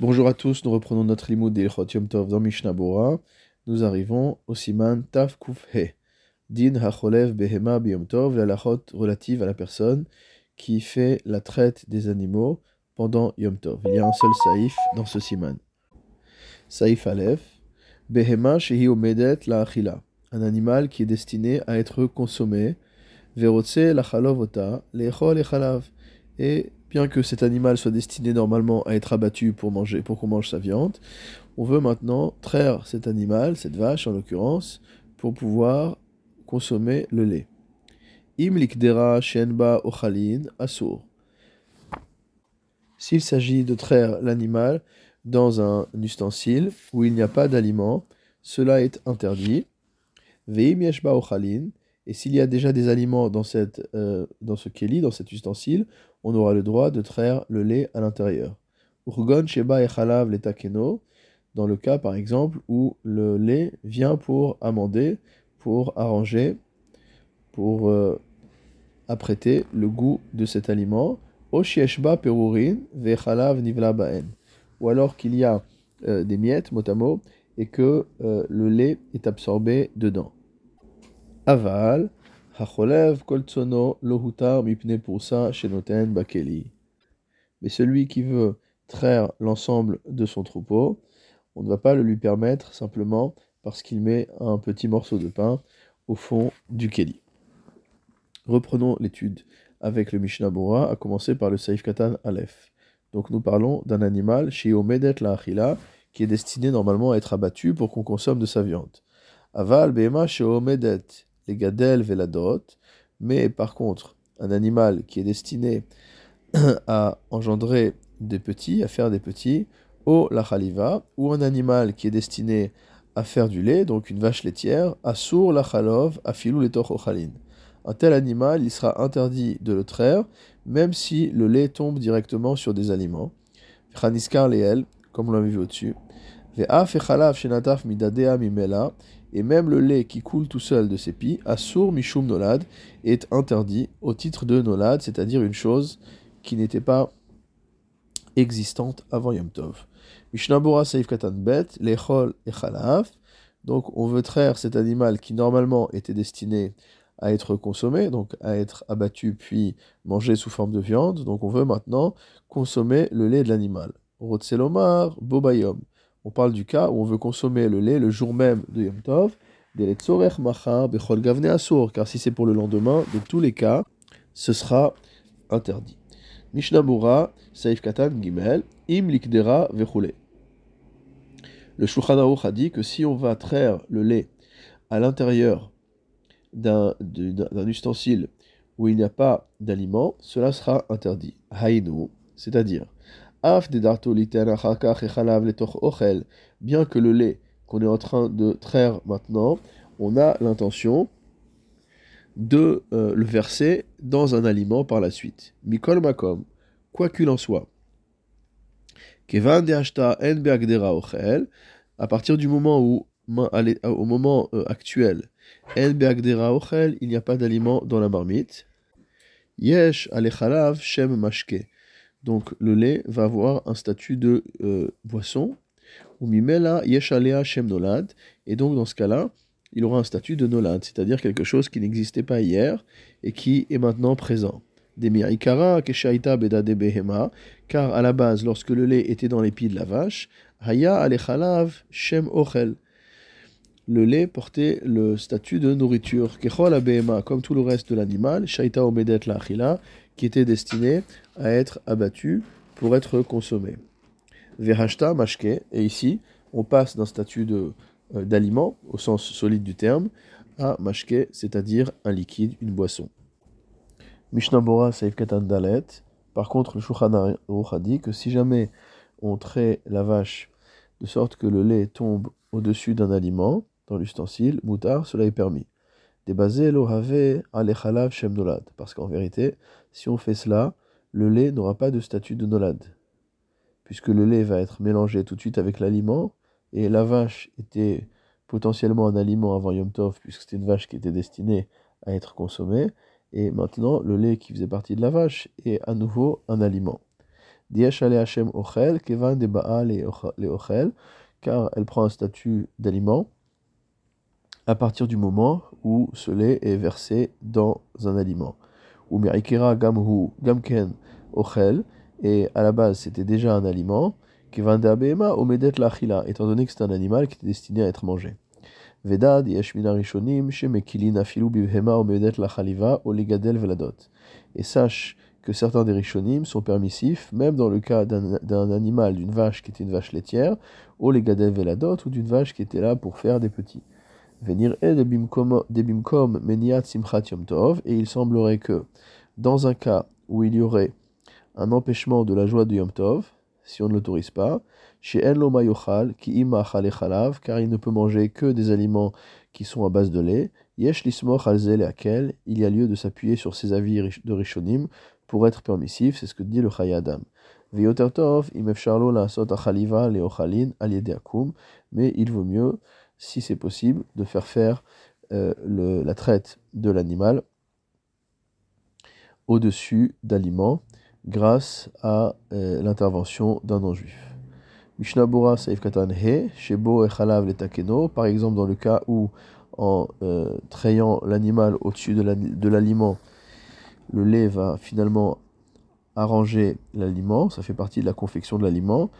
Bonjour à tous, nous reprenons notre limoud d'Ilchot Yom Tov dans Mishnah Bora. Nous arrivons au siman Taf Kuf He. Din Hacholev Behema Biyom Tov, la lachot relative à la personne qui fait la traite des animaux pendant Yom Tov. Il y a un seul saïf dans ce siman. Saïf Aleph, Behema Shehi Omedet La Achila, un animal qui est destiné à être consommé. Verotse La Chalovota, Lechol et bien que cet animal soit destiné normalement à être abattu pour manger, pour qu'on mange sa viande, on veut maintenant traire cet animal, cette vache en l'occurrence, pour pouvoir consommer le lait. Im likdera shenba ochalin asur. S'il s'agit de traire l'animal dans un ustensile où il n'y a pas d'aliment, cela est interdit. Veim yeshba ochalin, et s'il y a déjà des aliments dans, cette, euh, dans ce keli, dans cet ustensile, on aura le droit de traire le lait à l'intérieur. Urgon sheba echalav letakeno, dans le cas par exemple où le lait vient pour amender, pour arranger, pour euh, apprêter le goût de cet aliment. Oshieshba perurin vechalav nivla baen. Ou alors qu'il y a euh, des miettes, mot et que le lait est absorbé dedans. Aval, Mais celui qui veut traire l'ensemble de son troupeau, on ne va pas le lui permettre simplement parce qu'il met un petit morceau de pain au fond du keli. Reprenons l'étude avec le Mishnah Bora, à commencer par le Saif Katan Aleph. Donc nous parlons d'un animal, Shiomedet la qui est destiné normalement à être abattu pour qu'on consomme de sa viande. Aval Bema Shiomedet les gadel veladot, mais par contre, un animal qui est destiné à engendrer des petits, à faire des petits, au la ou un animal qui est destiné à faire du lait, donc une vache laitière, asur la khalov, afilou les ochalin. Un tel animal, il sera interdit de le traire, même si le lait tombe directement sur des aliments. Khaniskar leel, comme on l'avait vu au-dessus. Et même le lait qui coule tout seul de ses pis, Asur Mishum Nolad, est interdit au titre de Nolad, c'est-à-dire une chose qui n'était pas existante avant Yom Tov. Mishnabura Saif Katan Bet, Lechol et Chalav. Donc on veut traire cet animal qui normalement était destiné à être consommé, donc à être abattu puis mangé sous forme de viande. Donc on veut maintenant consommer le lait de l'animal. Rotselomar, Bobayom. On parle du cas où on veut consommer le lait le jour même de Yom Tov, car si c'est pour le lendemain, dans tous les cas, ce sera interdit. Mishnah Saif Katan Gimel, Im Likdera. Le Shulchan a dit que si on va traire le lait à l'intérieur d'un ustensile où il n'y a pas d'aliment, cela sera interdit. Hainu, c'est-à-dire Bien que le lait qu'on est en train de traire maintenant, on a l'intention de euh, le verser dans un aliment par la suite. Mikol makom, quoi qu'il en soit. Kevan en ochel, à partir du moment où, au moment euh, actuel, en ochel, il n'y a pas d'aliment dans la marmite. Shem mashke. Donc le lait va avoir un statut de euh, boisson. Yeshalea. Et donc dans ce cas-là, il aura un statut de nolad, c'est-à-dire quelque chose qui n'existait pas hier et qui est maintenant présent. car à la base, lorsque le lait était dans les pieds de la vache, haya alechalav shem ochel. Le lait portait le statut de nourriture, comme tout le reste de l'animal, shaita omedet la qui était destiné à être abattu pour être consommé. Verhashta mashke, et ici, on passe d'un statut euh, d'aliment, au sens solide du terme, à mashke, c'est-à-dire un liquide, une boisson. Mishnah Bora Saif Katan Dalet. Par contre, le Shulchan a dit que si jamais on trait la vache de sorte que le lait tombe au-dessus d'un aliment, dans l'ustensile, moutar, cela est permis. Débasé lohave alechalav shem nolad. Parce qu'en vérité, si on fait cela, le lait n'aura pas de statut de nolad. Puisque le lait va être mélangé tout de suite avec l'aliment, et la vache était potentiellement un aliment avant Yom Tov, puisque c'était une vache qui était destinée à être consommée, et maintenant le lait qui faisait partie de la vache est à nouveau un aliment. Hashem ochel, kevan de le ochel, car elle prend un statut d'aliment à partir du moment où ce lait est versé dans un aliment. Ou gamhu gamken ochel, et à la base c'était déjà un aliment, kevan de abema omedet lachila, étant donné que c'est un animal qui était destiné à être mangé. Vedad yeshmina rishonim shemekilin afilu bibhema omedet lachaliva oligadel veladot. Et sache que certains des rishonim sont permissifs, même dans le cas d'un animal, d'une vache qui était une vache laitière, ou les gadel veladot, ou d'une vache qui était là pour faire des petits. Venir et il semblerait que, dans un cas où il y aurait un empêchement de la joie de yom tov, si on ne l'autorise pas, chez ki ima car il ne peut manger que des aliments qui sont à base de lait, yesh lismoch al akel, il y a lieu de s'appuyer sur ces avis de rishonim pour être permissif, c'est ce que dit le Chayadam. mais il vaut mieux, si c'est possible, de faire faire euh, le, la traite de l'animal au-dessus d'aliments grâce à euh, l'intervention d'un non-juif. Mishnabura Saif Katan He, Shebo Echalav Letakeno, par exemple dans le cas où en euh, trayant l'animal au-dessus de l'aliment, le lait va finalement arranger l'aliment, ça fait partie de la confection de l'aliment.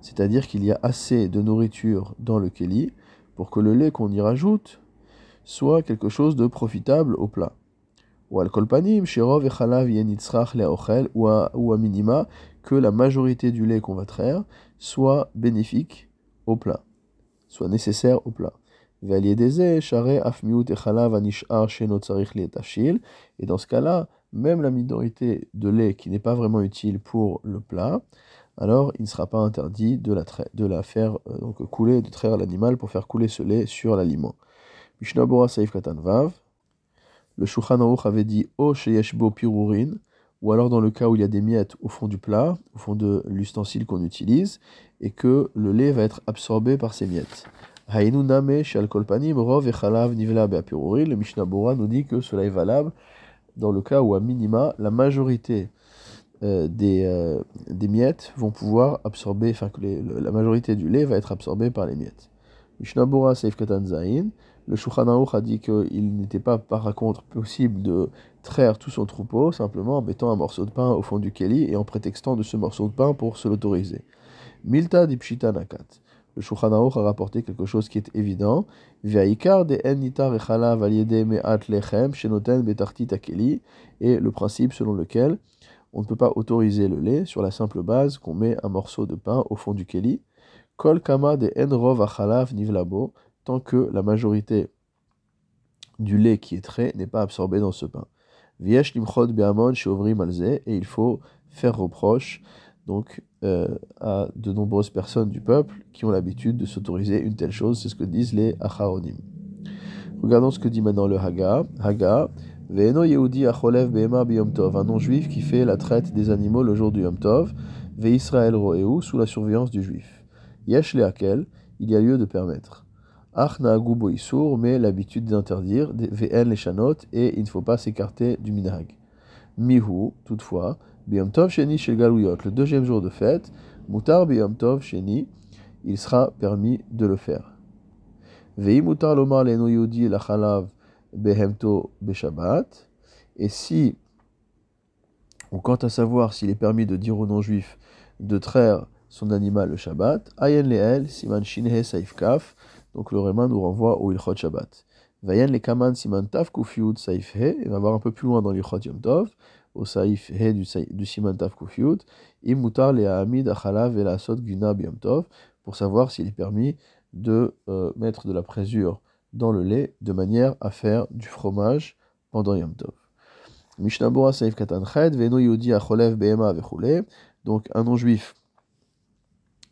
C'est-à-dire qu'il y a assez de nourriture dans le keli pour que le lait qu'on y rajoute soit quelque chose de profitable au plat. Ou al kolpanim, shirov ou à minima, que la majorité du lait qu'on va traire soit bénéfique au plat, soit nécessaire au plat. Et dans ce cas-là, même la minorité de lait qui n'est pas vraiment utile pour le plat, alors il ne sera pas interdit de la, faire euh, couler, de traire l'animal pour faire couler ce lait sur l'aliment. Mishnabura Saif Katan Vav. Le Shulchan avait dit O Sheyeshbo Pirurin, ou alors dans le cas où il y a des miettes au fond du plat, au fond de l'ustensile qu'on utilise, et que le lait va être absorbé par ces miettes. Le Mishnah Bora nous dit que cela est valable dans le cas où, à minima, la majorité euh, des, euh, des, miettes vont pouvoir absorber, enfin que la majorité du lait va être absorbée par les miettes. Mishnah Bora Seif Katan Zain, le Shulchan a dit qu'il n'était pas par contre possible de traire tout son troupeau simplement en mettant un morceau de pain au fond du keli et en prétextant de ce morceau de pain pour se l'autoriser. Milta dipshita nakat le Shulchan a rapporté quelque chose qui est évident. Et le principe selon lequel on ne peut pas autoriser le lait sur la simple base qu'on met un morceau de pain au fond du keli. Kol kama de nivlabo, tant que la majorité du lait qui est trait n'est pas absorbé dans ce pain. Viesh be'amon et il faut faire reproche donc euh, à de nombreuses personnes du peuple qui ont l'habitude de s'autoriser une telle chose. C'est ce que disent les Acharonim. Regardons ce que dit maintenant le Haga. Haga, Ve'eno Yehudi Acholev Behema Biyom Tov, un non-juif qui fait la traite des animaux le jour du Yom Tov, Ve'Israël Ro'eu, sous la surveillance du juif. Yesh Leakel, il y a lieu de permettre. Ach Naagu Isur, mais l'habitude d'interdire, Ve'en les et il ne faut pas s'écarter du minhag. Mihu, toutefois, Biyom Tov Sheni Shel le deuxième jour de fête, Mutar Biyom Tov Sheni, il sera permis de le faire. Vei Mutar Lomar Leno Yodi Lachalav Behemto Beshabbat, et si, ou quant à savoir s'il est permis de dire aux non-juifs de traire son animal le Shabbat, Ayen Leel, Siman Shinhe Saif Kaf, donc le Réman nous renvoie au Ilchot Shabbat. Vayen le Kaman Siman Taf Kufiud Saif He, il va voir un peu plus loin dans l'Ilchot Yom Tov, au saïf he du, siman taf kufiut, imutar le hamid achalav et la sot guna pour savoir s'il est permis de euh, mettre de la présure dans le lait de manière à faire du fromage pendant yom tov. Mishnabura saïf katan ched, veno yodi acholev behema vechule, donc un non-juif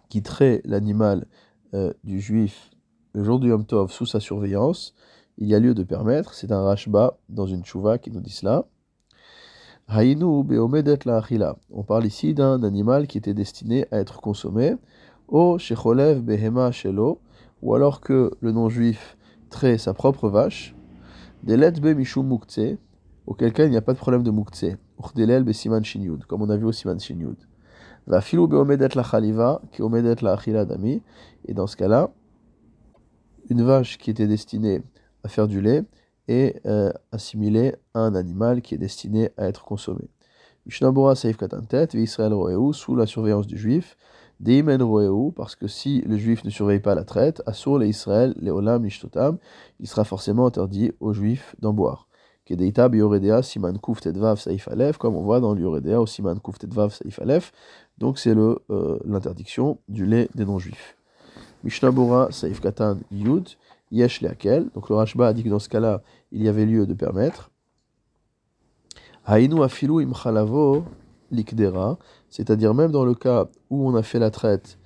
qui trait l'animal euh, du juif le jour du yom tov sous sa surveillance, il y a lieu de permettre, c'est un rashba dans une chouva qui nous dit cela, on parle ici d'un animal qui était destiné à être consommé. O shecholev behema shelo, ou alors que le non-juif trait sa propre vache. Delet be mukse, auquel cas il n'y a pas de problème de mukse. Uchdelel besiman shinyud, comme on a vu au siman shinyud. Va filou beomedet la chaliva, qui omedet la achila dami. Et dans ce cas-là, une vache qui était destinée à faire du lait est euh, assimilée à un animal qui est destiné à être consommé. Mishnabura Saif Katantet, Israël Roeu, sous la surveillance du juif, Deimen Roeu, parce que si le juif ne surveille pas la traite, Assur les Israël, les Olam, Nishtotam, il sera forcément interdit aux juifs d'en boire. Kedeita Bioredea, Siman Kuf Tedvav Saif Alef, comme on voit dans l'Yoredea au Siman Kuf Tedvav Saif Alef, donc c'est euh, l'interdiction du lait des non-juifs. Mishnabura Saif Katan Yud, Yesh Leakel, donc le Rashba a dit que dans ce cas-là, il y avait lieu de permettre. Afilu likdera, c'est-à-dire même dans le cas où on a fait la traite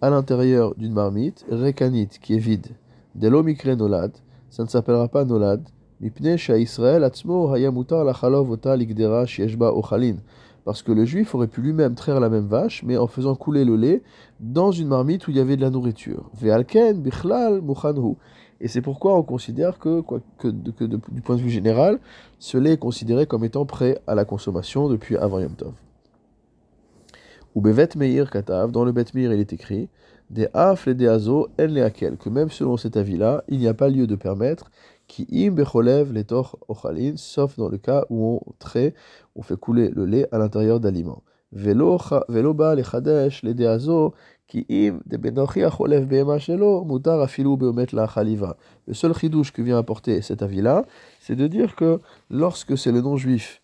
à l'intérieur d'une marmite, rekanit, qui est vide, delomikre nolad, ça ne s'appellera pas nolad, mipne Israël atzmo hayamutar lachalov ota likdera shieshba ochalin, parce que le juif aurait pu lui-même traire la même vache, mais en faisant couler le lait dans une marmite où il y avait de la nourriture. Ve'alken bichlal muchanhu. Et c'est pourquoi on considère que, que, du point de vue général, ce lait est considéré comme étant prêt à la consommation depuis avant Yom Tov. Ou Bevet Meir Katav, dans le Bet Meir, il est écrit des af et des azo en leakel, que même selon cet avis-là, il n'y a pas lieu de permettre qui im becholev les ochalin, sauf dans le cas où on trait, on fait couler le lait à l'intérieur d'aliments. Le seul chidouche que vient apporter cet avis-là, c'est de dire que lorsque c'est le non-juif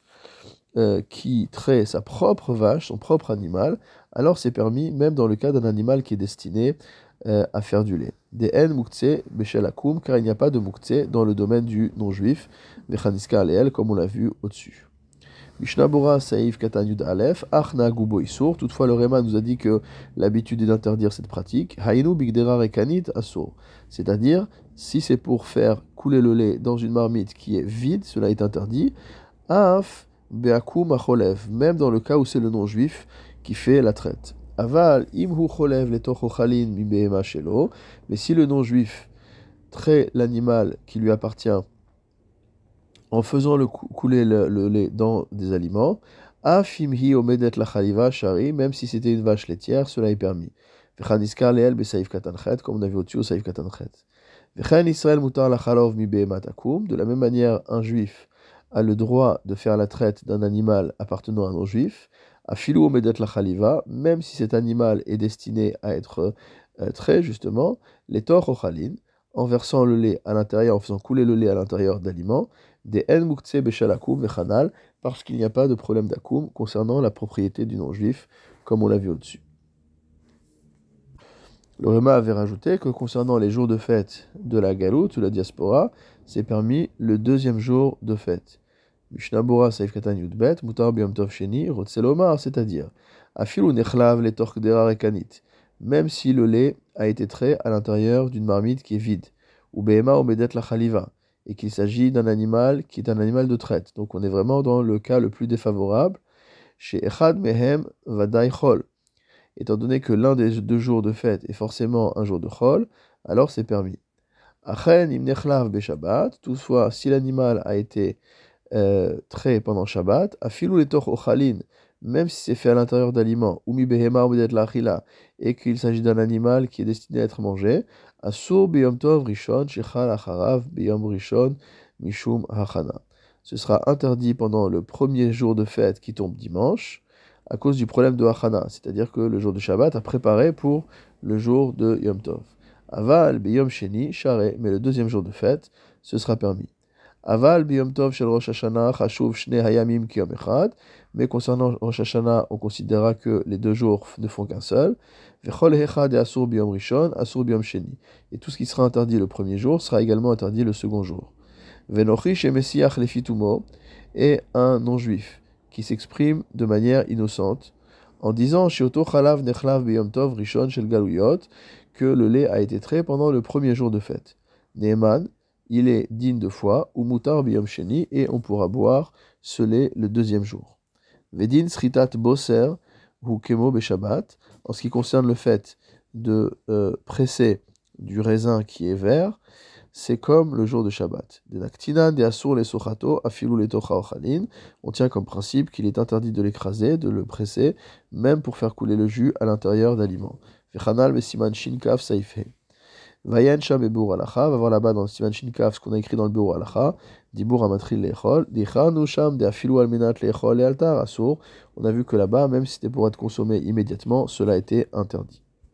euh, qui traite sa propre vache, son propre animal, alors c'est permis, même dans le cas d'un animal qui est destiné euh, à faire du lait. Des en muktsé akum, car il n'y a pas de muktsé dans le domaine du non-juif, aleel, comme on l'a vu au-dessus. Mishnabura Saïf Katanyud Aleph, Achna Gubo Isur. Toutefois, le Réma nous a dit que l'habitude est d'interdire cette pratique. Hainu Bigdera Rekanit Asur. C'est-à-dire, si c'est pour faire couler le lait dans une marmite qui est vide, cela est interdit. Af Beakum Acholev. Même dans le cas où c'est le non-juif qui fait la traite. Aval Imhu Cholev Letochalin Mi Shelo. Mais si le non-juif traite l'animal qui lui appartient en faisant le couler le, lait dans des aliments. Afimhi omedet la chaliva shari, même si c'était une vache laitière, cela est permis. Vechaniska leel besaif katanchet, comme on avait au-dessus au saif katanchet. Mutar la chalov mi matakum. De la même manière, un juif a le droit de faire la traite d'un animal appartenant à un non-juif. Afilu omedet la chaliva, même si cet animal est destiné à être euh, trait, justement, les tor ochalin, en versant le lait à l'intérieur, en faisant couler le lait à l'intérieur d'aliments, des en mukhtse beshalakum vechanal, parce qu'il n'y a pas de problème d'akoum concernant la propriété du non-juif, comme on l'a vu au-dessus. Le Réma avait rajouté que concernant les jours de fête de la galoute ou la diaspora, c'est permis le deuxième jour de fête. Mishnabura Saif Katan Yudbet, Mutar Biom Tov Sheni, Rotselomar, c'est-à-dire, Afilu Nechlav le Torkdera Rekanit, même si le lait a été trait à l'intérieur d'une marmite qui est vide, ou Behema Omedet la Khaliva, et qu'il s'agit d'un animal qui est un animal de traite. Donc on est vraiment dans le cas le plus défavorable. Chez Echad Mehem Vadai Chol. Étant donné que l'un des deux jours de fête est forcément un jour de Chol, alors c'est permis. Achen Imnechlav Beshabbat, toutefois, si l'animal a été euh, trait pendant Shabbat, Afilou les Ochalin, même si c'est fait à l'intérieur d'aliments, ou mi behema et qu'il s'agit d'un animal qui est destiné à être mangé, asur biyom tov rishon shechal acharav rishon mishum hachana. Ce sera interdit pendant le premier jour de fête qui tombe dimanche, à cause du problème de hachana, c'est-à-dire que le jour de Shabbat a préparé pour le jour de Yom Tov. Aval biyom sheni share, mais le deuxième jour de fête, ce sera permis. Aval biyom tov shel Rosh Hashanah chashuv shne hayamim kiyom echad. Mais concernant Rosh Hashanah, on considérera que les deux jours ne font qu'un seul. Vechol echad et asur biyom rishon, asur biyom sheni. Et tout ce qui sera interdit le premier jour sera également interdit le second jour. Venochi she messiach lefitumo. Et un non-juif qui s'exprime de manière innocente en disant Shioto chalav nechlav biyom tov rishon shel galuyot que le lait a été trait pendant le premier jour de fête. Il est digne de foi, ou mutar biyom sheni, et on pourra boire ce lait le deuxième jour. Vedin sritat boser, ou kemo beshabbat, en ce qui concerne le fait de euh, presser du raisin qui est vert, c'est comme le jour de Shabbat. On tient comme principe qu'il est interdit de l'écraser, de le presser, même pour faire couler le jus à l'intérieur d'aliments. Vayan Sham Beur Alacha, va voir là-bas dans le Siman Shinkaf ce qu'on a écrit dans le Beur Alacha, Dibur Amatril Lechol, Dichanu Sham de Afilu Almenat Lechol et Altar Asur. On a vu que là-bas, même si c'était pour être consommé immédiatement, cela était interdit.